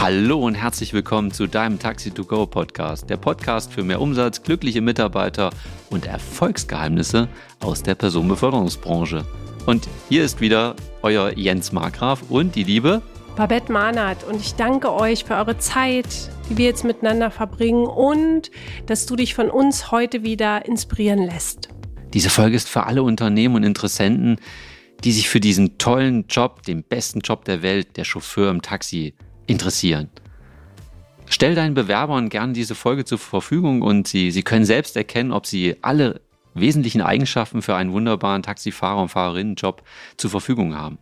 Hallo und herzlich willkommen zu deinem Taxi to Go Podcast, der Podcast für mehr Umsatz, glückliche Mitarbeiter und Erfolgsgeheimnisse aus der Personenbeförderungsbranche. Und hier ist wieder euer Jens Markgraf und die liebe Babette Mahnert und ich danke euch für eure Zeit, die wir jetzt miteinander verbringen und dass du dich von uns heute wieder inspirieren lässt. Diese Folge ist für alle Unternehmen und Interessenten, die sich für diesen tollen Job, den besten Job der Welt, der Chauffeur im Taxi, interessieren. Stell deinen Bewerbern gern diese Folge zur Verfügung und sie, sie können selbst erkennen, ob sie alle wesentlichen Eigenschaften für einen wunderbaren Taxifahrer- und Fahrerinnenjob zur Verfügung haben.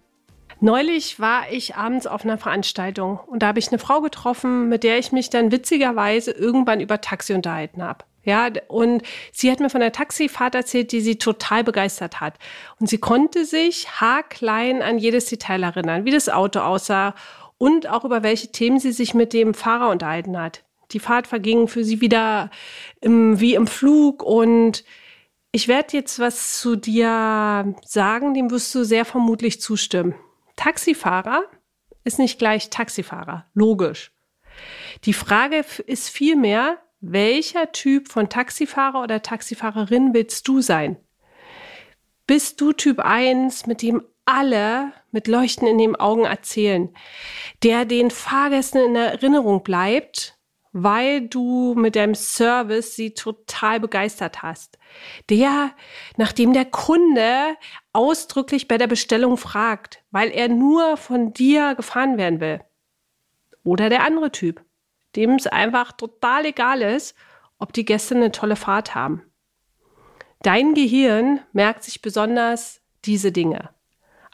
Neulich war ich abends auf einer Veranstaltung und da habe ich eine Frau getroffen, mit der ich mich dann witzigerweise irgendwann über Taxi unterhalten habe. Ja, und sie hat mir von der Taxifahrt erzählt, die sie total begeistert hat. Und sie konnte sich haarklein an jedes Detail erinnern, wie das Auto aussah und auch über welche Themen sie sich mit dem Fahrer unterhalten hat. Die Fahrt verging für sie wieder im, wie im Flug und ich werde jetzt was zu dir sagen, dem wirst du sehr vermutlich zustimmen. Taxifahrer ist nicht gleich Taxifahrer, logisch. Die Frage ist vielmehr, welcher Typ von Taxifahrer oder Taxifahrerin willst du sein? Bist du Typ 1, mit dem alle mit Leuchten in den Augen erzählen, der den Fahrgästen in Erinnerung bleibt, weil du mit deinem Service sie total begeistert hast. Der, nachdem der Kunde ausdrücklich bei der Bestellung fragt, weil er nur von dir gefahren werden will. Oder der andere Typ, dem es einfach total egal ist, ob die Gäste eine tolle Fahrt haben. Dein Gehirn merkt sich besonders diese Dinge.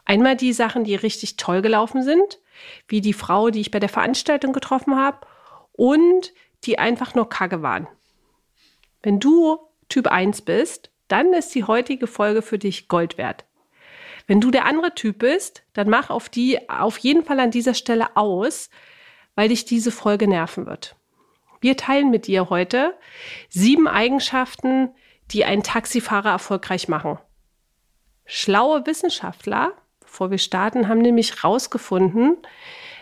Einmal die Sachen, die richtig toll gelaufen sind, wie die Frau, die ich bei der Veranstaltung getroffen habe, und die einfach nur kacke waren. Wenn du Typ 1 bist, dann ist die heutige Folge für dich Gold wert. Wenn du der andere Typ bist, dann mach auf die auf jeden Fall an dieser Stelle aus, weil dich diese Folge nerven wird. Wir teilen mit dir heute sieben Eigenschaften, die einen Taxifahrer erfolgreich machen. Schlaue Wissenschaftler bevor wir starten, haben nämlich rausgefunden,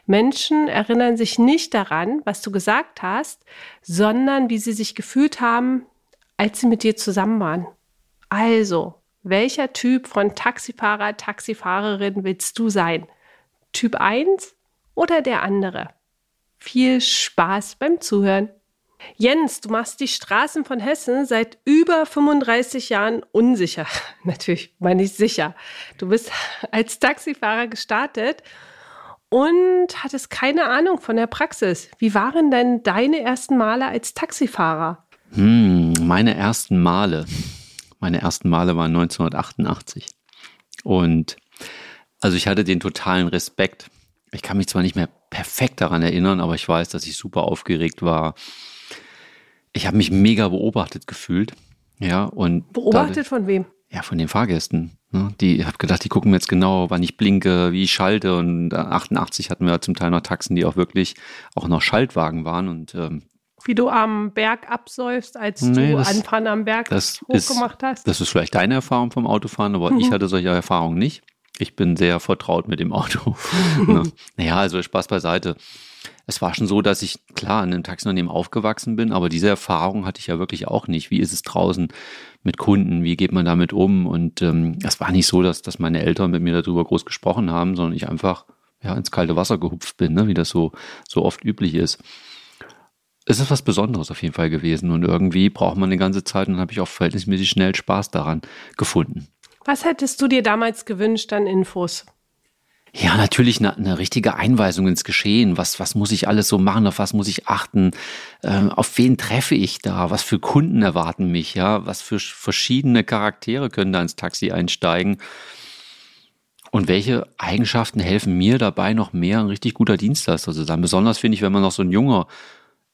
Menschen erinnern sich nicht daran, was du gesagt hast, sondern wie sie sich gefühlt haben, als sie mit dir zusammen waren. Also, welcher Typ von Taxifahrer, Taxifahrerin willst du sein? Typ 1 oder der andere? Viel Spaß beim Zuhören. Jens, du machst die Straßen von Hessen seit über 35 Jahren unsicher. Natürlich meine ich sicher. Du bist als Taxifahrer gestartet und hattest keine Ahnung von der Praxis. Wie waren denn deine ersten Male als Taxifahrer? Hm, meine ersten Male. Meine ersten Male waren 1988. Und also ich hatte den totalen Respekt. Ich kann mich zwar nicht mehr perfekt daran erinnern, aber ich weiß, dass ich super aufgeregt war ich habe mich mega beobachtet gefühlt. Ja, und beobachtet da, von wem? Ja, von den Fahrgästen. Ne? Die, ich habe gedacht, die gucken mir jetzt genau, wann ich blinke, wie ich schalte. Und 88 hatten wir zum Teil noch Taxen, die auch wirklich auch noch Schaltwagen waren. Und ähm, wie du am Berg absäufst, als nee, du das, Anfahren am Berg das hochgemacht ist, hast? Das ist vielleicht deine Erfahrung vom Autofahren, aber mhm. ich hatte solche Erfahrungen nicht. Ich bin sehr vertraut mit dem Auto. ne? Naja, also Spaß beiseite es war schon so, dass ich klar in einem Taxiunternehmen aufgewachsen bin, aber diese Erfahrung hatte ich ja wirklich auch nicht. Wie ist es draußen mit Kunden? Wie geht man damit um? Und ähm, es war nicht so, dass, dass meine Eltern mit mir darüber groß gesprochen haben, sondern ich einfach ja, ins kalte Wasser gehupft bin, ne? wie das so, so oft üblich ist. Es ist was Besonderes auf jeden Fall gewesen und irgendwie braucht man eine ganze Zeit und habe ich auch verhältnismäßig schnell Spaß daran gefunden. Was hättest du dir damals gewünscht an Infos? Ja, natürlich eine, eine richtige Einweisung ins Geschehen. Was, was muss ich alles so machen? Auf was muss ich achten? Ähm, auf wen treffe ich da? Was für Kunden erwarten mich? Ja, was für verschiedene Charaktere können da ins Taxi einsteigen? Und welche Eigenschaften helfen mir dabei, noch mehr ein richtig guter Dienstleister zu sein? Besonders finde ich, wenn man noch so ein junger,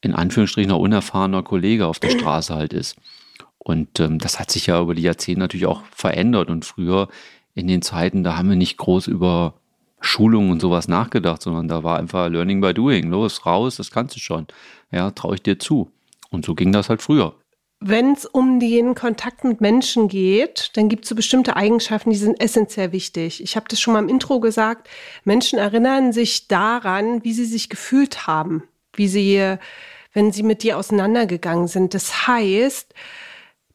in Anführungsstrichen noch unerfahrener Kollege auf der Straße halt ist. Und ähm, das hat sich ja über die Jahrzehnte natürlich auch verändert. Und früher in den Zeiten, da haben wir nicht groß über Schulungen und sowas nachgedacht, sondern da war einfach Learning by Doing. Los, raus, das kannst du schon. Ja, traue ich dir zu. Und so ging das halt früher. wenn es um den Kontakt mit Menschen geht, dann gibt es so bestimmte Eigenschaften, die sind essentiell wichtig. Ich habe das schon mal im Intro gesagt. Menschen erinnern sich daran, wie sie sich gefühlt haben, wie sie, wenn sie mit dir auseinandergegangen sind. Das heißt,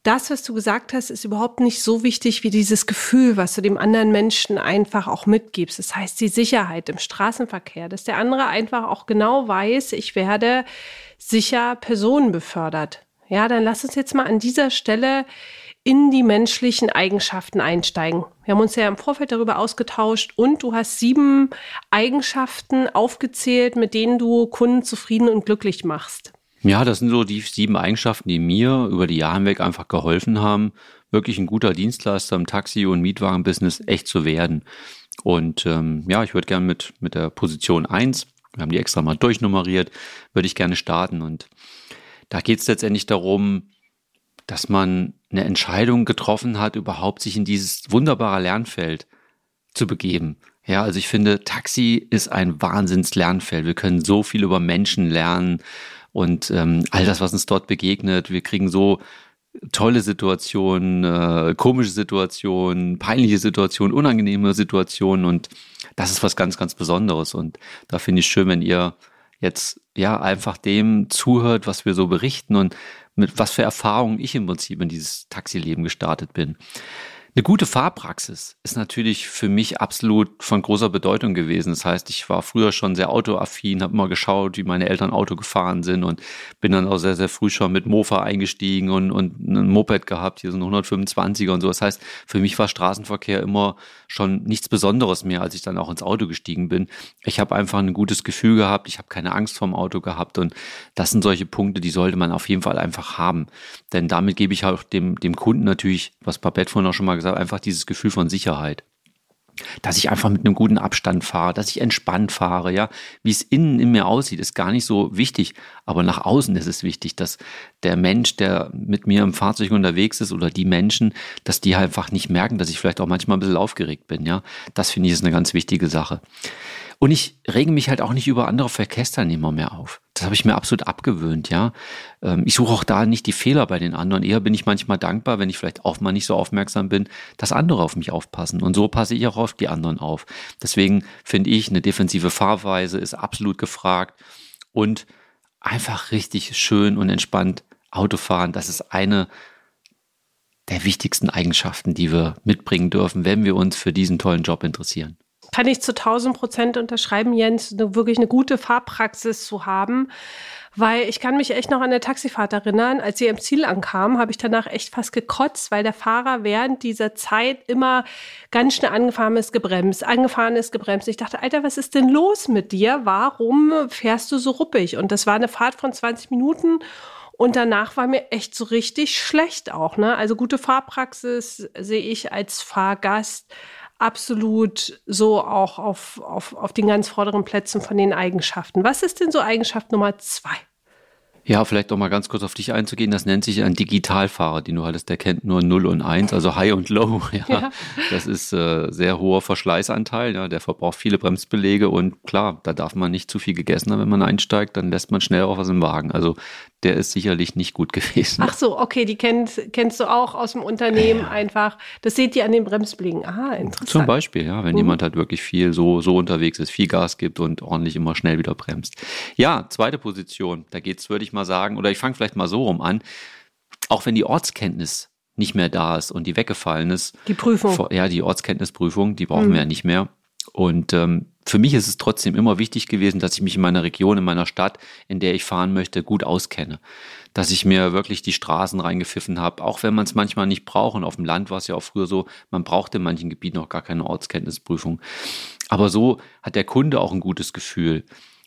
das, was du gesagt hast, ist überhaupt nicht so wichtig wie dieses Gefühl, was du dem anderen Menschen einfach auch mitgibst. Das heißt, die Sicherheit im Straßenverkehr, dass der andere einfach auch genau weiß, ich werde sicher Personen befördert. Ja, dann lass uns jetzt mal an dieser Stelle in die menschlichen Eigenschaften einsteigen. Wir haben uns ja im Vorfeld darüber ausgetauscht und du hast sieben Eigenschaften aufgezählt, mit denen du Kunden zufrieden und glücklich machst. Ja, das sind so die sieben Eigenschaften, die mir über die Jahre hinweg einfach geholfen haben, wirklich ein guter Dienstleister im Taxi- und Mietwagenbusiness echt zu werden. Und ähm, ja, ich würde gerne mit, mit der Position eins, wir haben die extra mal durchnummeriert, würde ich gerne starten. Und da geht es letztendlich darum, dass man eine Entscheidung getroffen hat, überhaupt sich in dieses wunderbare Lernfeld zu begeben. Ja, also ich finde, Taxi ist ein Wahnsinns-Lernfeld. Wir können so viel über Menschen lernen und ähm, all das, was uns dort begegnet. Wir kriegen so tolle Situationen, äh, komische Situationen, peinliche Situationen, unangenehme Situationen und das ist was ganz, ganz Besonderes. Und da finde ich schön, wenn ihr jetzt ja einfach dem zuhört, was wir so berichten und mit was für Erfahrungen ich im Prinzip in dieses Taxileben gestartet bin. Eine gute Fahrpraxis ist natürlich für mich absolut von großer Bedeutung gewesen. Das heißt, ich war früher schon sehr autoaffin, habe immer geschaut, wie meine Eltern Auto gefahren sind und bin dann auch sehr, sehr früh schon mit Mofa eingestiegen und, und ein Moped gehabt, hier so ein 125er und so. Das heißt, für mich war Straßenverkehr immer schon nichts Besonderes mehr, als ich dann auch ins Auto gestiegen bin. Ich habe einfach ein gutes Gefühl gehabt, ich habe keine Angst vorm Auto gehabt und das sind solche Punkte, die sollte man auf jeden Fall einfach haben. Denn damit gebe ich auch dem, dem Kunden natürlich, was Babette vorhin auch schon mal gesagt, einfach dieses Gefühl von Sicherheit. Dass ich einfach mit einem guten Abstand fahre, dass ich entspannt fahre, ja. Wie es innen in mir aussieht, ist gar nicht so wichtig. Aber nach außen ist es wichtig, dass der Mensch, der mit mir im Fahrzeug unterwegs ist oder die Menschen, dass die einfach nicht merken, dass ich vielleicht auch manchmal ein bisschen aufgeregt bin, ja. Das finde ich ist eine ganz wichtige Sache. Und ich rege mich halt auch nicht über andere Verkehrsteilnehmer mehr auf. Das habe ich mir absolut abgewöhnt, ja. Ähm, ich suche auch da nicht die Fehler bei den anderen. Eher bin ich manchmal dankbar, wenn ich vielleicht auch mal nicht so aufmerksam bin, dass andere auf mich aufpassen. Und so passe ich auch auf die anderen auf. Deswegen finde ich, eine defensive Fahrweise ist absolut gefragt und einfach richtig schön und entspannt Autofahren. Das ist eine der wichtigsten Eigenschaften, die wir mitbringen dürfen, wenn wir uns für diesen tollen Job interessieren. Kann ich zu 1000 Prozent unterschreiben, Jens, wirklich eine gute Fahrpraxis zu haben. Weil ich kann mich echt noch an der Taxifahrt erinnern, als sie im Ziel ankam, habe ich danach echt fast gekotzt, weil der Fahrer während dieser Zeit immer ganz schnell angefahren ist, gebremst, angefahren ist, gebremst. Ich dachte, Alter, was ist denn los mit dir? Warum fährst du so ruppig? Und das war eine Fahrt von 20 Minuten. Und danach war mir echt so richtig schlecht auch. Ne? Also gute Fahrpraxis sehe ich als Fahrgast absolut so auch auf, auf, auf den ganz vorderen Plätzen von den Eigenschaften. Was ist denn so Eigenschaft Nummer zwei? Ja, vielleicht auch mal ganz kurz auf dich einzugehen. Das nennt sich ein Digitalfahrer, den du hattest. Der kennt nur 0 und 1, also High und Low. Ja. ja. Das ist äh, sehr hoher Verschleißanteil. Ja. Der verbraucht viele Bremsbelege und klar, da darf man nicht zu viel gegessen haben, wenn man einsteigt. Dann lässt man schnell auch was im Wagen. Also der ist sicherlich nicht gut gewesen. Ach so, okay, die kennt, kennst du auch aus dem Unternehmen ja. einfach. Das seht ihr an den Bremsbelegen. Ah, interessant. Zum Beispiel, ja, wenn mhm. jemand halt wirklich viel so, so unterwegs ist, viel Gas gibt und ordentlich immer schnell wieder bremst. Ja, zweite Position, da geht's, würde ich mal sagen, oder ich fange vielleicht mal so rum an. Auch wenn die Ortskenntnis nicht mehr da ist und die weggefallen ist. Die Prüfung. Ja, die Ortskenntnisprüfung, die brauchen mhm. wir ja nicht mehr. Und ähm, für mich ist es trotzdem immer wichtig gewesen, dass ich mich in meiner Region, in meiner Stadt, in der ich fahren möchte, gut auskenne. Dass ich mir wirklich die Straßen reingepfiffen habe, auch wenn man es manchmal nicht braucht. Und auf dem Land war es ja auch früher so, man braucht in manchen Gebieten auch gar keine Ortskenntnisprüfung. Aber so hat der Kunde auch ein gutes Gefühl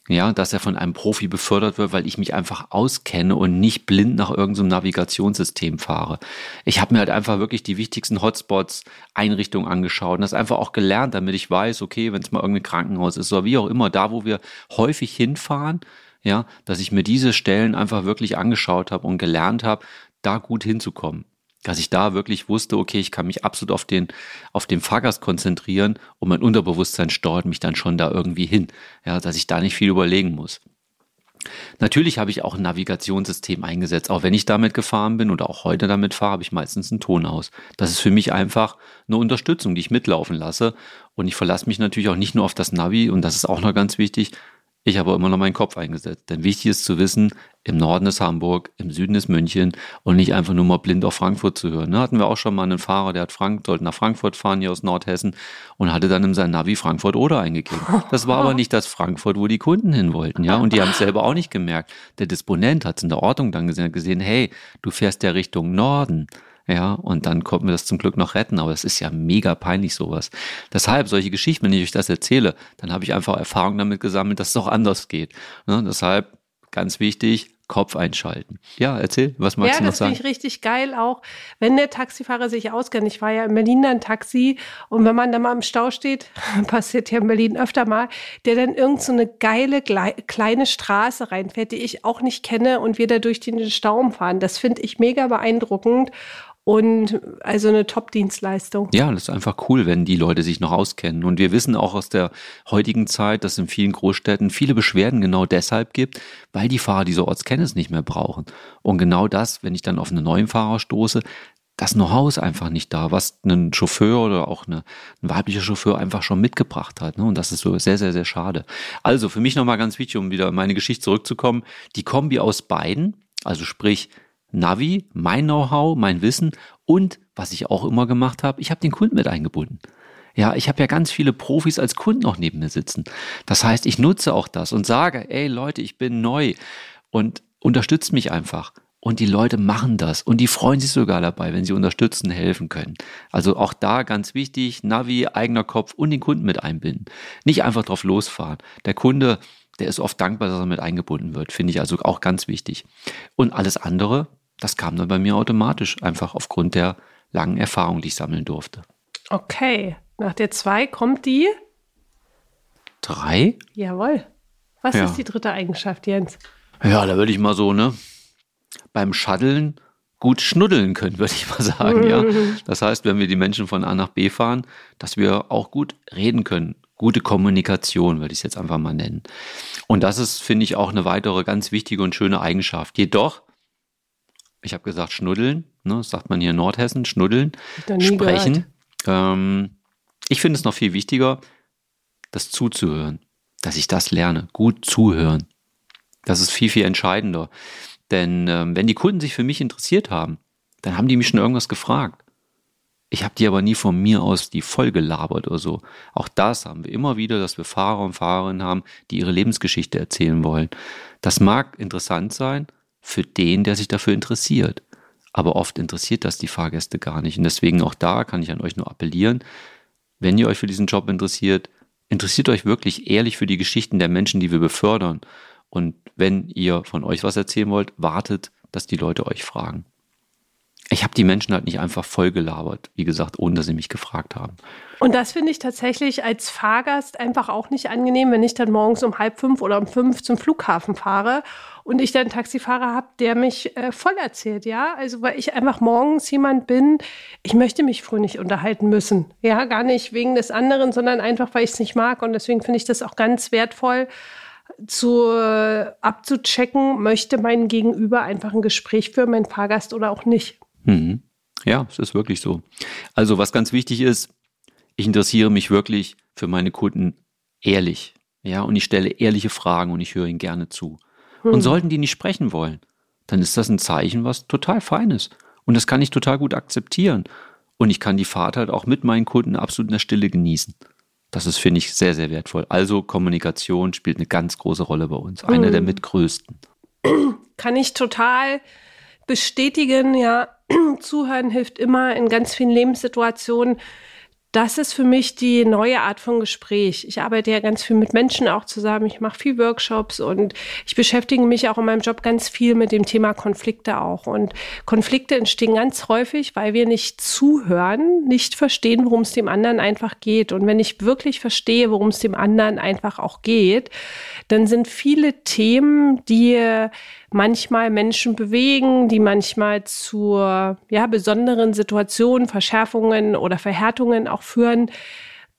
ja, dass er von einem Profi befördert wird, weil ich mich einfach auskenne und nicht blind nach irgendeinem Navigationssystem fahre. Ich habe mir halt einfach wirklich die wichtigsten Hotspots, Einrichtungen angeschaut und das einfach auch gelernt, damit ich weiß, okay, wenn es mal irgendein Krankenhaus ist oder wie auch immer, da wo wir häufig hinfahren, ja, dass ich mir diese Stellen einfach wirklich angeschaut habe und gelernt habe, da gut hinzukommen dass ich da wirklich wusste, okay, ich kann mich absolut auf den, auf den Fahrgast konzentrieren und mein Unterbewusstsein steuert mich dann schon da irgendwie hin, ja, dass ich da nicht viel überlegen muss. Natürlich habe ich auch ein Navigationssystem eingesetzt. Auch wenn ich damit gefahren bin oder auch heute damit fahre, habe ich meistens einen Ton aus. Das ist für mich einfach eine Unterstützung, die ich mitlaufen lasse. Und ich verlasse mich natürlich auch nicht nur auf das Navi. Und das ist auch noch ganz wichtig. Ich habe immer noch meinen Kopf eingesetzt. Denn wichtig ist zu wissen, im Norden ist Hamburg, im Süden ist München und nicht einfach nur mal blind auf Frankfurt zu hören. Da hatten wir auch schon mal einen Fahrer, der hat Frank, sollte nach Frankfurt fahren hier aus Nordhessen und hatte dann in sein Navi Frankfurt oder eingegeben. Das war aber nicht das Frankfurt, wo die Kunden hin wollten, ja. Und die haben es selber auch nicht gemerkt. Der Disponent hat es in der Ordnung dann gesehen, gesehen, hey, du fährst ja Richtung Norden. Ja, und dann konnten wir das zum Glück noch retten, aber es ist ja mega peinlich sowas. Deshalb solche Geschichten, wenn ich euch das erzähle, dann habe ich einfach Erfahrung damit gesammelt, dass es auch anders geht. Ne? Deshalb ganz wichtig, Kopf einschalten. Ja, erzähl, was magst ja, du noch sagen? Ja, das finde ich richtig geil auch, wenn der Taxifahrer sich auskennt. Ich war ja in Berlin ein Taxi und wenn man da mal im Stau steht, passiert ja in Berlin öfter mal, der dann irgend so eine geile kleine Straße reinfährt, die ich auch nicht kenne und wir da durch den Stau fahren. Das finde ich mega beeindruckend und also eine Top-Dienstleistung. Ja, das ist einfach cool, wenn die Leute sich noch auskennen. Und wir wissen auch aus der heutigen Zeit, dass es in vielen Großstädten viele Beschwerden genau deshalb gibt, weil die Fahrer diese Ortskenntnis nicht mehr brauchen. Und genau das, wenn ich dann auf einen neuen Fahrer stoße, das Know-how ist einfach nicht da, was ein Chauffeur oder auch eine, ein weiblicher Chauffeur einfach schon mitgebracht hat. Ne? Und das ist so sehr, sehr, sehr schade. Also für mich nochmal ganz wichtig, um wieder in meine Geschichte zurückzukommen, die Kombi aus beiden, also sprich Navi, mein Know-how, mein Wissen und was ich auch immer gemacht habe, ich habe den Kunden mit eingebunden. Ja, ich habe ja ganz viele Profis als Kunden auch neben mir sitzen. Das heißt, ich nutze auch das und sage, ey Leute, ich bin neu und unterstützt mich einfach. Und die Leute machen das und die freuen sich sogar dabei, wenn sie unterstützen, helfen können. Also auch da ganz wichtig, Navi, eigener Kopf und den Kunden mit einbinden. Nicht einfach drauf losfahren. Der Kunde, der ist oft dankbar, dass er mit eingebunden wird, finde ich also auch ganz wichtig. Und alles andere, das kam dann bei mir automatisch, einfach aufgrund der langen Erfahrung, die ich sammeln durfte. Okay, nach der zwei kommt die? Drei? Jawohl. Was ja. ist die dritte Eigenschaft, Jens? Ja, da würde ich mal so, ne? Beim Shutteln gut schnuddeln können, würde ich mal sagen, ja. Das heißt, wenn wir die Menschen von A nach B fahren, dass wir auch gut reden können. Gute Kommunikation, würde ich es jetzt einfach mal nennen. Und das ist, finde ich, auch eine weitere ganz wichtige und schöne Eigenschaft. Jedoch ich habe gesagt schnuddeln, ne, das sagt man hier in Nordhessen, schnuddeln, sprechen. Ähm, ich finde es noch viel wichtiger, das zuzuhören, dass ich das lerne, gut zuhören. Das ist viel, viel entscheidender. Denn ähm, wenn die Kunden sich für mich interessiert haben, dann haben die mich schon irgendwas gefragt. Ich habe die aber nie von mir aus die voll gelabert oder so. Auch das haben wir immer wieder, dass wir Fahrer und Fahrerinnen haben, die ihre Lebensgeschichte erzählen wollen. Das mag interessant sein, für den, der sich dafür interessiert. Aber oft interessiert das die Fahrgäste gar nicht. Und deswegen auch da kann ich an euch nur appellieren, wenn ihr euch für diesen Job interessiert, interessiert euch wirklich ehrlich für die Geschichten der Menschen, die wir befördern. Und wenn ihr von euch was erzählen wollt, wartet, dass die Leute euch fragen. Ich habe die Menschen halt nicht einfach voll gelabert, wie gesagt, ohne dass sie mich gefragt haben. Und das finde ich tatsächlich als Fahrgast einfach auch nicht angenehm, wenn ich dann morgens um halb fünf oder um fünf zum Flughafen fahre und ich dann einen Taxifahrer habe, der mich äh, voll erzählt, ja. Also weil ich einfach morgens jemand bin, ich möchte mich früh nicht unterhalten müssen. Ja, gar nicht wegen des anderen, sondern einfach, weil ich es nicht mag. Und deswegen finde ich das auch ganz wertvoll, zu äh, abzuchecken, möchte mein Gegenüber einfach ein Gespräch führen, mein Fahrgast oder auch nicht. Mhm. Ja, es ist wirklich so. Also was ganz wichtig ist, ich interessiere mich wirklich für meine Kunden ehrlich. Ja, und ich stelle ehrliche Fragen und ich höre ihnen gerne zu. Hm. Und sollten die nicht sprechen wollen, dann ist das ein Zeichen, was total fein ist. Und das kann ich total gut akzeptieren. Und ich kann die Fahrt halt auch mit meinen Kunden absolut in der Stille genießen. Das ist, finde ich, sehr, sehr wertvoll. Also Kommunikation spielt eine ganz große Rolle bei uns. Eine hm. der mitgrößten. Kann ich total bestätigen, ja. Zuhören hilft immer in ganz vielen Lebenssituationen das ist für mich die neue Art von Gespräch. Ich arbeite ja ganz viel mit Menschen auch zusammen. Ich mache viel Workshops und ich beschäftige mich auch in meinem Job ganz viel mit dem Thema Konflikte auch. Und Konflikte entstehen ganz häufig, weil wir nicht zuhören, nicht verstehen, worum es dem anderen einfach geht. Und wenn ich wirklich verstehe, worum es dem anderen einfach auch geht, dann sind viele Themen, die manchmal Menschen bewegen, die manchmal zu ja, besonderen Situationen, Verschärfungen oder Verhärtungen auch führen,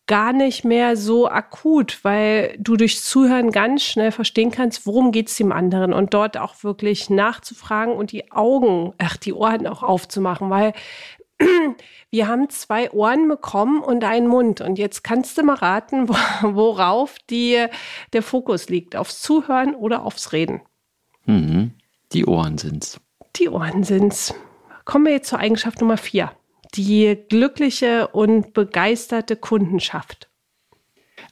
gar nicht mehr so akut, weil du durch Zuhören ganz schnell verstehen kannst, worum geht es dem anderen und dort auch wirklich nachzufragen und die Augen, ach, die Ohren auch aufzumachen, weil wir haben zwei Ohren bekommen und einen Mund. Und jetzt kannst du mal raten, worauf die, der Fokus liegt. Aufs Zuhören oder aufs Reden. Mhm. Die Ohren sind's. Die Ohren sind's. Kommen wir jetzt zur Eigenschaft Nummer vier. Die glückliche und begeisterte Kundenschaft.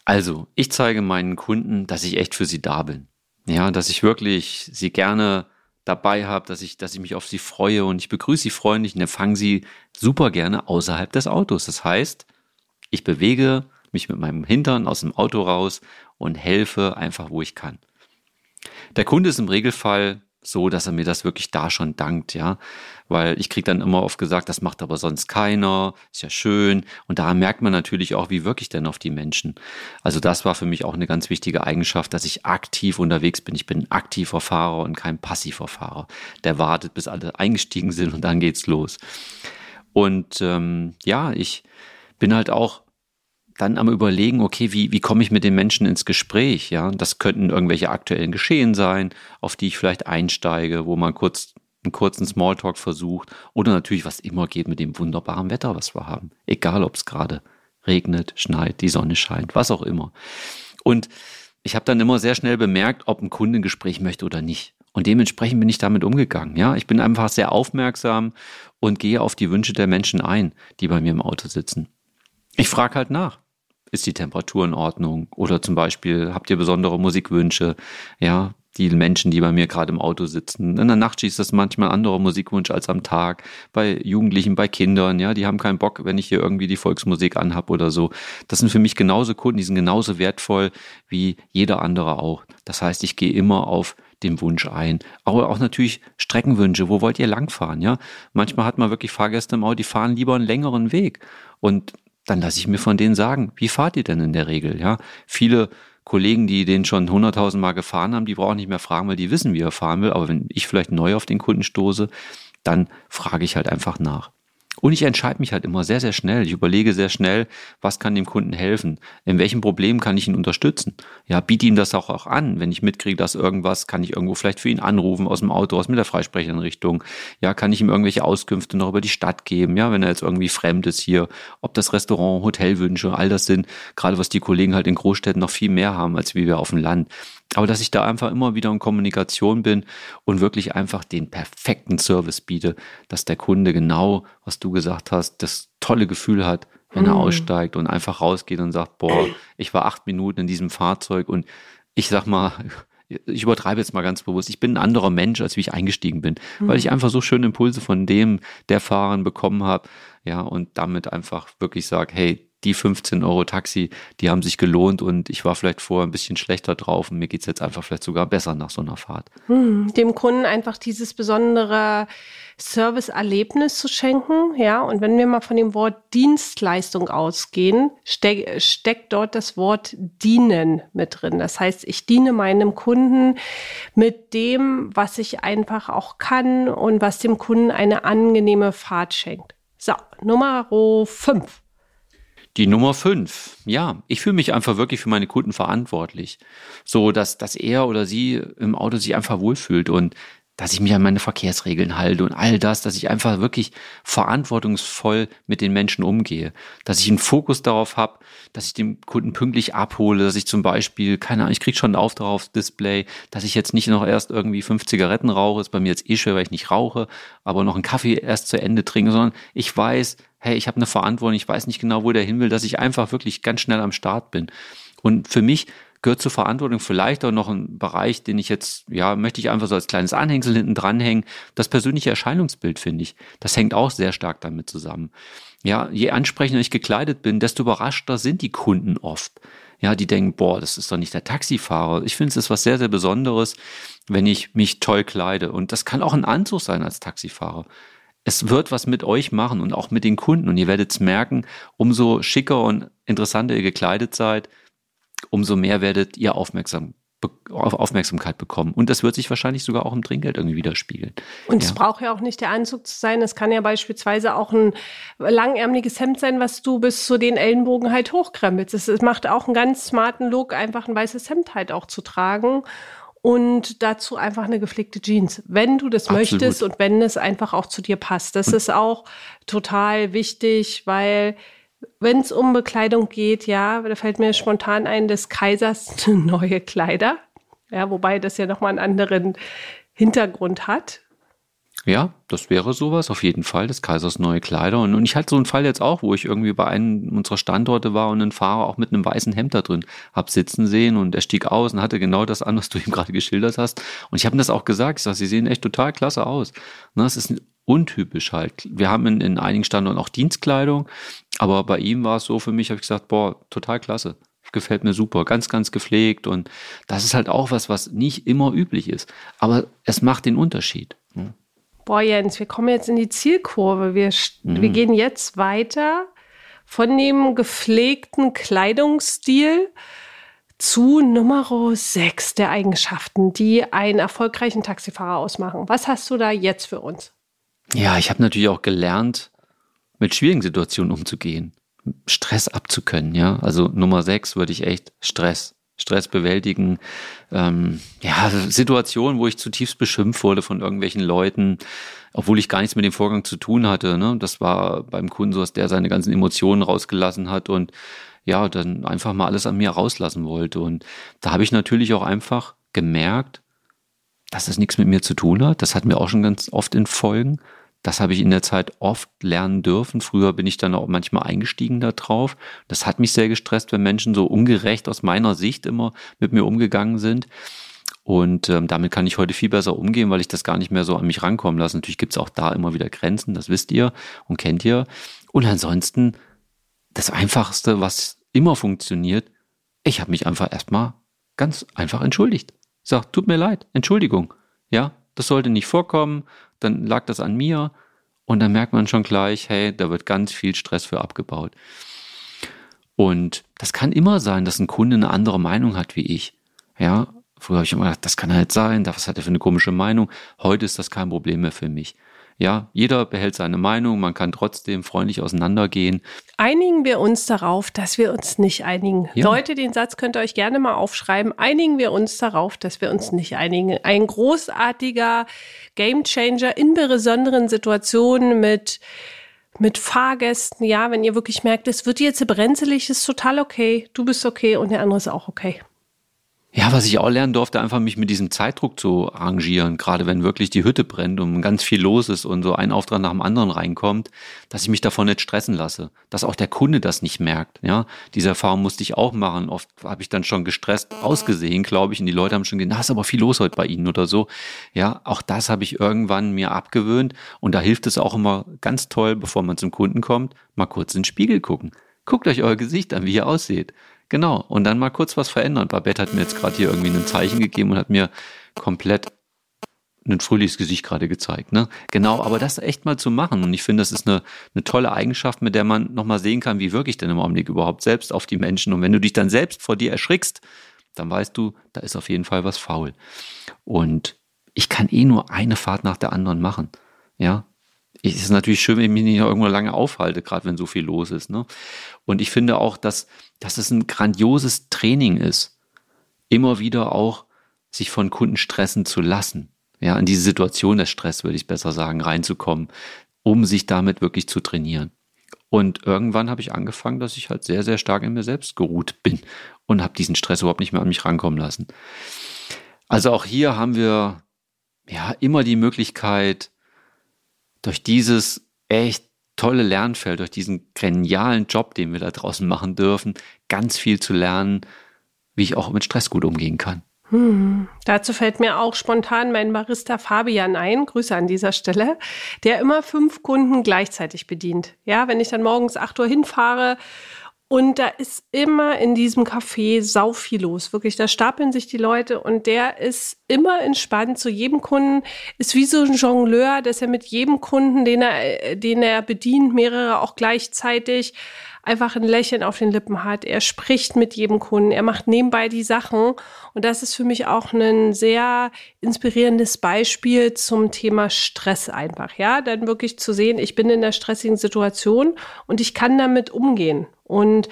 Also, ich zeige meinen Kunden, dass ich echt für sie da bin. Ja, dass ich wirklich sie gerne dabei habe, dass ich, dass ich mich auf sie freue und ich begrüße sie freundlich und empfange sie super gerne außerhalb des Autos. Das heißt, ich bewege mich mit meinem Hintern aus dem Auto raus und helfe einfach, wo ich kann. Der Kunde ist im Regelfall so, dass er mir das wirklich da schon dankt, ja. Weil ich kriege dann immer oft gesagt, das macht aber sonst keiner, ist ja schön. Und da merkt man natürlich auch, wie wirklich denn auf die Menschen. Also das war für mich auch eine ganz wichtige Eigenschaft, dass ich aktiv unterwegs bin. Ich bin ein aktiver Fahrer und kein passiver Fahrer. Der wartet, bis alle eingestiegen sind und dann geht's los. Und ähm, ja, ich bin halt auch dann am überlegen, okay, wie, wie komme ich mit den Menschen ins Gespräch? Ja, das könnten irgendwelche aktuellen Geschehen sein, auf die ich vielleicht einsteige, wo man kurz einen kurzen Smalltalk versucht oder natürlich, was immer geht mit dem wunderbaren Wetter, was wir haben. Egal, ob es gerade regnet, schneit, die Sonne scheint, was auch immer. Und ich habe dann immer sehr schnell bemerkt, ob ein Kunde ein Gespräch möchte oder nicht. Und dementsprechend bin ich damit umgegangen. Ja, ich bin einfach sehr aufmerksam und gehe auf die Wünsche der Menschen ein, die bei mir im Auto sitzen. Ich frage halt nach ist die Temperatur in Ordnung? Oder zum Beispiel, habt ihr besondere Musikwünsche? Ja, die Menschen, die bei mir gerade im Auto sitzen. In der Nacht ist das manchmal anderer Musikwunsch als am Tag. Bei Jugendlichen, bei Kindern, ja, die haben keinen Bock, wenn ich hier irgendwie die Volksmusik anhab oder so. Das sind für mich genauso Kunden, die sind genauso wertvoll wie jeder andere auch. Das heißt, ich gehe immer auf den Wunsch ein. Aber auch natürlich Streckenwünsche. Wo wollt ihr langfahren? Ja, manchmal hat man wirklich Fahrgäste im Auto, die fahren lieber einen längeren Weg. Und dann lasse ich mir von denen sagen, wie fahrt ihr denn in der Regel? Ja, viele Kollegen, die den schon hunderttausend Mal gefahren haben, die brauchen nicht mehr fragen, weil die wissen, wie er fahren will. Aber wenn ich vielleicht neu auf den Kunden stoße, dann frage ich halt einfach nach. Und ich entscheide mich halt immer sehr, sehr schnell. Ich überlege sehr schnell, was kann dem Kunden helfen? In welchem Problem kann ich ihn unterstützen? Ja, biete ihm das auch, auch an. Wenn ich mitkriege, dass irgendwas, kann ich irgendwo vielleicht für ihn anrufen aus dem Auto, aus mit der Freisprecheinrichtung. Ja, kann ich ihm irgendwelche Auskünfte noch über die Stadt geben? Ja, wenn er jetzt irgendwie fremd ist hier, ob das Restaurant, Hotelwünsche, all das sind, gerade was die Kollegen halt in Großstädten noch viel mehr haben, als wie wir auf dem Land. Aber dass ich da einfach immer wieder in Kommunikation bin und wirklich einfach den perfekten Service biete, dass der Kunde genau, was du gesagt hast, das tolle Gefühl hat, wenn er mm. aussteigt und einfach rausgeht und sagt, boah, ich war acht Minuten in diesem Fahrzeug und ich sag mal, ich übertreibe jetzt mal ganz bewusst, ich bin ein anderer Mensch, als wie ich eingestiegen bin, mhm. weil ich einfach so schöne Impulse von dem, der Fahrern bekommen habe, ja, und damit einfach wirklich sage, hey, die 15 Euro Taxi, die haben sich gelohnt und ich war vielleicht vorher ein bisschen schlechter drauf und mir geht es jetzt einfach vielleicht sogar besser nach so einer Fahrt. Hm, dem Kunden einfach dieses besondere Serviceerlebnis zu schenken, ja, und wenn wir mal von dem Wort Dienstleistung ausgehen, steck, steckt dort das Wort dienen mit drin. Das heißt, ich diene meinem Kunden mit dem, was ich einfach auch kann und was dem Kunden eine angenehme Fahrt schenkt. So, Nummer 5. Die Nummer fünf. Ja, ich fühle mich einfach wirklich für meine Kunden verantwortlich. So, dass, dass er oder sie im Auto sich einfach wohlfühlt und dass ich mich an meine Verkehrsregeln halte und all das, dass ich einfach wirklich verantwortungsvoll mit den Menschen umgehe, dass ich einen Fokus darauf habe, dass ich den Kunden pünktlich abhole, dass ich zum Beispiel, keine Ahnung, ich kriege schon einen Auftrag aufs Display, dass ich jetzt nicht noch erst irgendwie fünf Zigaretten rauche, ist bei mir jetzt eh schwer, weil ich nicht rauche, aber noch einen Kaffee erst zu Ende trinke, sondern ich weiß, hey, ich habe eine Verantwortung, ich weiß nicht genau, wo der hin will, dass ich einfach wirklich ganz schnell am Start bin. Und für mich gehört zur Verantwortung vielleicht auch noch ein Bereich, den ich jetzt, ja, möchte ich einfach so als kleines Anhängsel hinten dranhängen. Das persönliche Erscheinungsbild, finde ich. Das hängt auch sehr stark damit zusammen. Ja, je ansprechender ich gekleidet bin, desto überraschter sind die Kunden oft. Ja, die denken, boah, das ist doch nicht der Taxifahrer. Ich finde es ist was sehr, sehr Besonderes, wenn ich mich toll kleide. Und das kann auch ein Anzug sein als Taxifahrer es wird was mit euch machen und auch mit den Kunden. Und ihr werdet es merken, umso schicker und interessanter ihr gekleidet seid, umso mehr werdet ihr aufmerksam Aufmerksamkeit bekommen. Und das wird sich wahrscheinlich sogar auch im Trinkgeld irgendwie widerspiegeln. Und ja. es braucht ja auch nicht der Anzug zu sein. Es kann ja beispielsweise auch ein langärmeliges Hemd sein, was du bis zu den Ellenbogen halt hochkrempelst. Es macht auch einen ganz smarten Look, einfach ein weißes Hemd halt auch zu tragen. Und dazu einfach eine gepflegte Jeans, wenn du das Absolut. möchtest und wenn es einfach auch zu dir passt. Das ist auch total wichtig, weil wenn es um Bekleidung geht, ja, da fällt mir spontan ein, des Kaisers neue Kleider. Ja, wobei das ja nochmal einen anderen Hintergrund hat. Ja, das wäre sowas, auf jeden Fall, des Kaisers neue Kleider. Und, und ich hatte so einen Fall jetzt auch, wo ich irgendwie bei einem unserer Standorte war und einen Fahrer auch mit einem weißen Hemd da drin hab sitzen sehen und er stieg aus und hatte genau das an, was du ihm gerade geschildert hast. Und ich habe ihm das auch gesagt, ich sage, sie sehen echt total klasse aus. Ne, es ist untypisch halt. Wir haben in, in einigen Standorten auch Dienstkleidung, aber bei ihm war es so für mich, habe ich gesagt, boah, total klasse. Gefällt mir super, ganz, ganz gepflegt und das ist halt auch was, was nicht immer üblich ist. Aber es macht den Unterschied. Boah, Jens, wir kommen jetzt in die Zielkurve. Wir, mhm. wir gehen jetzt weiter von dem gepflegten Kleidungsstil zu Nummer 6 der Eigenschaften, die einen erfolgreichen Taxifahrer ausmachen. Was hast du da jetzt für uns? Ja, ich habe natürlich auch gelernt, mit schwierigen Situationen umzugehen, Stress abzukönnen, ja. Also Nummer sechs würde ich echt Stress, Stress bewältigen. Ähm, ja, Situationen, wo ich zutiefst beschimpft wurde von irgendwelchen Leuten, obwohl ich gar nichts mit dem Vorgang zu tun hatte. Ne? Das war beim Kunden so, dass der seine ganzen Emotionen rausgelassen hat und ja, dann einfach mal alles an mir rauslassen wollte. Und da habe ich natürlich auch einfach gemerkt, dass das nichts mit mir zu tun hat. Das hatten wir auch schon ganz oft in Folgen. Das habe ich in der Zeit oft lernen dürfen. Früher bin ich dann auch manchmal eingestiegen da drauf. Das hat mich sehr gestresst, wenn Menschen so ungerecht aus meiner Sicht immer mit mir umgegangen sind. Und ähm, damit kann ich heute viel besser umgehen, weil ich das gar nicht mehr so an mich rankommen lasse. Natürlich gibt es auch da immer wieder Grenzen, das wisst ihr und kennt ihr. Und ansonsten, das Einfachste, was immer funktioniert, ich habe mich einfach erstmal ganz einfach entschuldigt. Sag, tut mir leid, Entschuldigung. Ja, das sollte nicht vorkommen dann lag das an mir und dann merkt man schon gleich, hey, da wird ganz viel Stress für abgebaut. Und das kann immer sein, dass ein Kunde eine andere Meinung hat wie ich. Ja, früher habe ich immer gedacht, das kann halt sein, was hat er für eine komische Meinung. Heute ist das kein Problem mehr für mich. Ja, jeder behält seine Meinung, man kann trotzdem freundlich auseinandergehen. Einigen wir uns darauf, dass wir uns nicht einigen. Ja. Leute, den Satz könnt ihr euch gerne mal aufschreiben. Einigen wir uns darauf, dass wir uns nicht einigen. Ein großartiger Gamechanger in besonderen Situationen mit mit Fahrgästen, ja, wenn ihr wirklich merkt, es wird jetzt brenzelig, ist total okay, du bist okay und der andere ist auch okay. Ja, was ich auch lernen durfte, einfach mich mit diesem Zeitdruck zu arrangieren, gerade wenn wirklich die Hütte brennt und ganz viel los ist und so ein Auftrag nach dem anderen reinkommt, dass ich mich davon nicht stressen lasse, dass auch der Kunde das nicht merkt. Ja, diese Erfahrung musste ich auch machen. Oft habe ich dann schon gestresst ausgesehen, glaube ich, und die Leute haben schon gesagt, na, ist aber viel los heute bei Ihnen oder so. Ja, auch das habe ich irgendwann mir abgewöhnt und da hilft es auch immer ganz toll, bevor man zum Kunden kommt, mal kurz in den Spiegel gucken. Guckt euch euer Gesicht an, wie ihr aussieht. Genau. Und dann mal kurz was verändern. Babette hat mir jetzt gerade hier irgendwie ein Zeichen gegeben und hat mir komplett ein Frühlingsgesicht gerade gezeigt. Ne? Genau, aber das echt mal zu machen. Und ich finde, das ist eine, eine tolle Eigenschaft, mit der man nochmal sehen kann, wie wirke ich denn im Augenblick überhaupt selbst auf die Menschen. Und wenn du dich dann selbst vor dir erschrickst, dann weißt du, da ist auf jeden Fall was faul. Und ich kann eh nur eine Fahrt nach der anderen machen. Ja, es ist natürlich schön, wenn ich mich nicht irgendwo lange aufhalte, gerade wenn so viel los ist. Ne? Und ich finde auch, dass, dass es ein grandioses Training ist, immer wieder auch sich von Kunden stressen zu lassen. Ja, in diese Situation des Stress, würde ich besser sagen, reinzukommen, um sich damit wirklich zu trainieren. Und irgendwann habe ich angefangen, dass ich halt sehr, sehr stark in mir selbst geruht bin und habe diesen Stress überhaupt nicht mehr an mich rankommen lassen. Also auch hier haben wir ja immer die Möglichkeit, durch dieses echt tolle Lernfeld, durch diesen genialen Job, den wir da draußen machen dürfen, ganz viel zu lernen, wie ich auch mit Stress gut umgehen kann. Hm. Dazu fällt mir auch spontan mein Barista Fabian ein, Grüße an dieser Stelle, der immer fünf Kunden gleichzeitig bedient. Ja, wenn ich dann morgens acht Uhr hinfahre und da ist immer in diesem Café sau viel los. Wirklich, da stapeln sich die Leute und der ist immer entspannt zu jedem Kunden. Ist wie so ein Jongleur, dass er mit jedem Kunden, den er, den er bedient, mehrere auch gleichzeitig einfach ein Lächeln auf den Lippen hat. Er spricht mit jedem Kunden, er macht nebenbei die Sachen. Und das ist für mich auch ein sehr inspirierendes Beispiel zum Thema Stress einfach. Ja, dann wirklich zu sehen, ich bin in einer stressigen Situation und ich kann damit umgehen. Und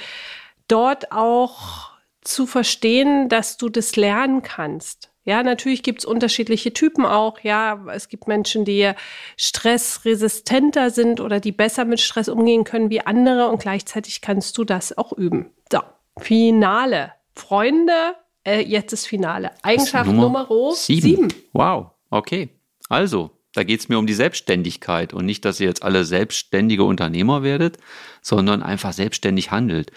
dort auch zu verstehen, dass du das lernen kannst. Ja, natürlich gibt's unterschiedliche Typen auch. Ja, es gibt Menschen, die stressresistenter sind oder die besser mit Stress umgehen können wie andere und gleichzeitig kannst du das auch üben. So, Finale. Freunde, äh, jetzt ist Finale. Eigenschaft Nummer, Nummer sieben. sieben. Wow, okay. Also, da geht's mir um die Selbstständigkeit und nicht, dass ihr jetzt alle selbstständige Unternehmer werdet, sondern einfach selbstständig handelt.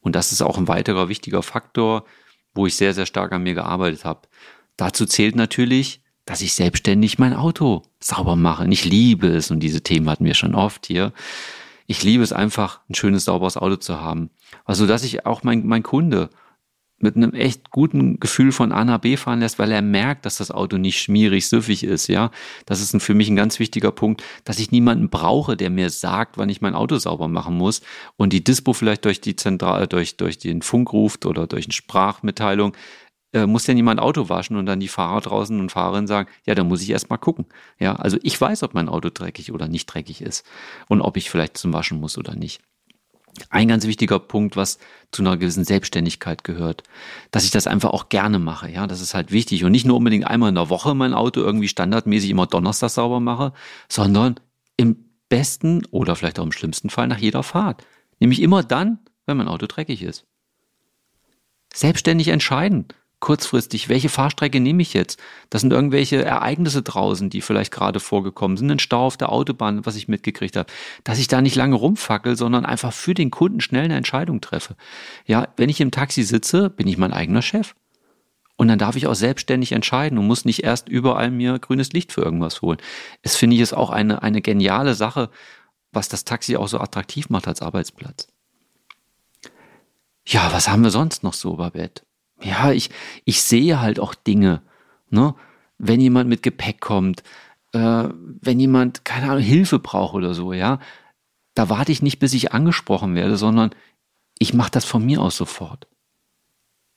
Und das ist auch ein weiterer wichtiger Faktor, wo ich sehr, sehr stark an mir gearbeitet habe. Dazu zählt natürlich, dass ich selbstständig mein Auto sauber mache. Und ich liebe es, und diese Themen hatten wir schon oft hier. Ich liebe es einfach, ein schönes, sauberes Auto zu haben. Also, dass ich auch mein, mein Kunde mit einem echt guten Gefühl von A nach B fahren lässt, weil er merkt, dass das Auto nicht schmierig, süffig ist, ja. Das ist ein, für mich ein ganz wichtiger Punkt, dass ich niemanden brauche, der mir sagt, wann ich mein Auto sauber machen muss und die Dispo vielleicht durch die Zentral, durch, durch den Funk ruft oder durch eine Sprachmitteilung äh, muss ja niemand Auto waschen und dann die Fahrer draußen und Fahrerinnen sagen, ja, da muss ich erst mal gucken. Ja, also ich weiß, ob mein Auto dreckig oder nicht dreckig ist und ob ich vielleicht zum Waschen muss oder nicht. Ein ganz wichtiger Punkt, was zu einer gewissen Selbstständigkeit gehört, dass ich das einfach auch gerne mache. Ja, das ist halt wichtig und nicht nur unbedingt einmal in der Woche mein Auto irgendwie standardmäßig immer Donnerstag sauber mache, sondern im besten oder vielleicht auch im schlimmsten Fall nach jeder Fahrt. Nämlich immer dann, wenn mein Auto dreckig ist. Selbstständig entscheiden kurzfristig, welche Fahrstrecke nehme ich jetzt? Das sind irgendwelche Ereignisse draußen, die vielleicht gerade vorgekommen sind, ein Stau auf der Autobahn, was ich mitgekriegt habe, dass ich da nicht lange rumfackel, sondern einfach für den Kunden schnell eine Entscheidung treffe. Ja, wenn ich im Taxi sitze, bin ich mein eigener Chef. Und dann darf ich auch selbstständig entscheiden und muss nicht erst überall mir grünes Licht für irgendwas holen. Es finde ich ist auch eine, eine geniale Sache, was das Taxi auch so attraktiv macht als Arbeitsplatz. Ja, was haben wir sonst noch so, Babette? Ja, ich, ich sehe halt auch Dinge. Ne? Wenn jemand mit Gepäck kommt, äh, wenn jemand, keine Ahnung, Hilfe braucht oder so, ja, da warte ich nicht, bis ich angesprochen werde, sondern ich mache das von mir aus sofort.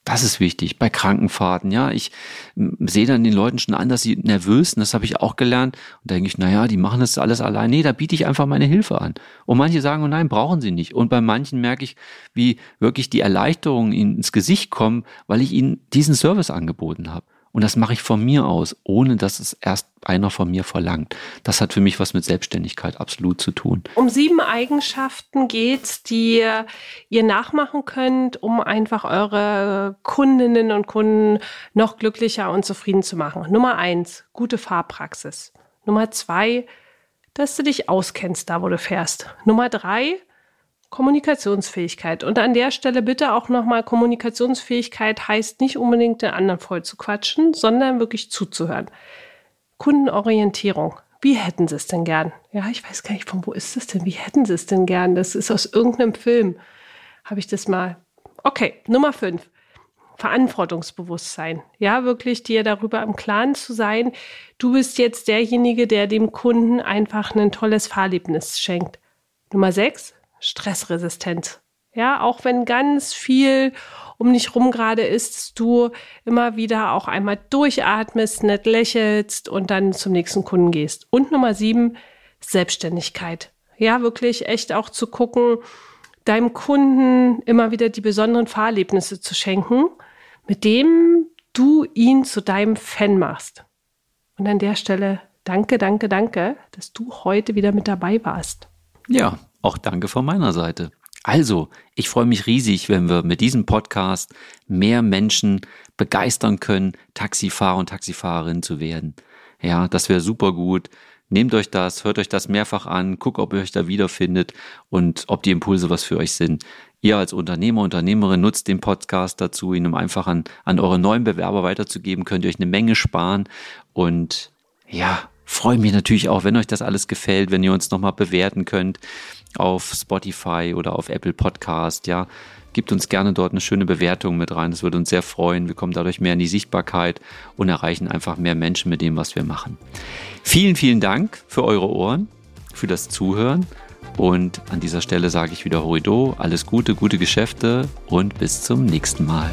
Das ist wichtig bei Krankenfahrten. Ja, ich sehe dann den Leuten schon an, dass sie nervös sind. Das habe ich auch gelernt. Und denke ich, naja, die machen das alles allein. Nee, da biete ich einfach meine Hilfe an. Und manche sagen, oh nein, brauchen sie nicht. Und bei manchen merke ich, wie wirklich die Erleichterungen ihnen ins Gesicht kommen, weil ich ihnen diesen Service angeboten habe. Und das mache ich von mir aus, ohne dass es erst einer von mir verlangt. Das hat für mich was mit Selbstständigkeit absolut zu tun. Um sieben Eigenschaften geht's, die ihr nachmachen könnt, um einfach eure Kundinnen und Kunden noch glücklicher und zufrieden zu machen. Nummer eins, gute Fahrpraxis. Nummer zwei, dass du dich auskennst, da wo du fährst. Nummer drei, Kommunikationsfähigkeit. Und an der Stelle bitte auch nochmal, Kommunikationsfähigkeit heißt nicht unbedingt den anderen voll zu quatschen, sondern wirklich zuzuhören. Kundenorientierung. Wie hätten Sie es denn gern? Ja, ich weiß gar nicht, von wo ist das denn? Wie hätten Sie es denn gern? Das ist aus irgendeinem Film. Habe ich das mal. Okay, Nummer fünf. Verantwortungsbewusstsein. Ja, wirklich dir darüber im Klaren zu sein. Du bist jetzt derjenige, der dem Kunden einfach ein tolles Fahrerlebnis schenkt. Nummer sechs, stressresistent. Ja, auch wenn ganz viel um dich rum gerade ist, du immer wieder auch einmal durchatmest, nett lächelst und dann zum nächsten Kunden gehst. Und Nummer sieben, Selbstständigkeit. Ja, wirklich echt auch zu gucken, deinem Kunden immer wieder die besonderen Fahrerlebnisse zu schenken, mit dem du ihn zu deinem Fan machst. Und an der Stelle danke, danke, danke, dass du heute wieder mit dabei warst. Ja, auch danke von meiner Seite. Also, ich freue mich riesig, wenn wir mit diesem Podcast mehr Menschen begeistern können, Taxifahrer und Taxifahrerinnen zu werden. Ja, das wäre super gut. Nehmt euch das, hört euch das mehrfach an, guckt, ob ihr euch da wiederfindet und ob die Impulse was für euch sind. Ihr als Unternehmer, Unternehmerin nutzt den Podcast dazu, ihn einfach an, an eure neuen Bewerber weiterzugeben, könnt ihr euch eine Menge sparen und ja, freue mich natürlich auch, wenn euch das alles gefällt, wenn ihr uns nochmal bewerten könnt auf Spotify oder auf Apple Podcast, ja. Gebt uns gerne dort eine schöne Bewertung mit rein. Das würde uns sehr freuen. Wir kommen dadurch mehr in die Sichtbarkeit und erreichen einfach mehr Menschen mit dem, was wir machen. Vielen, vielen Dank für eure Ohren, für das Zuhören Und an dieser Stelle sage ich wieder Horido, alles Gute, gute Geschäfte und bis zum nächsten Mal.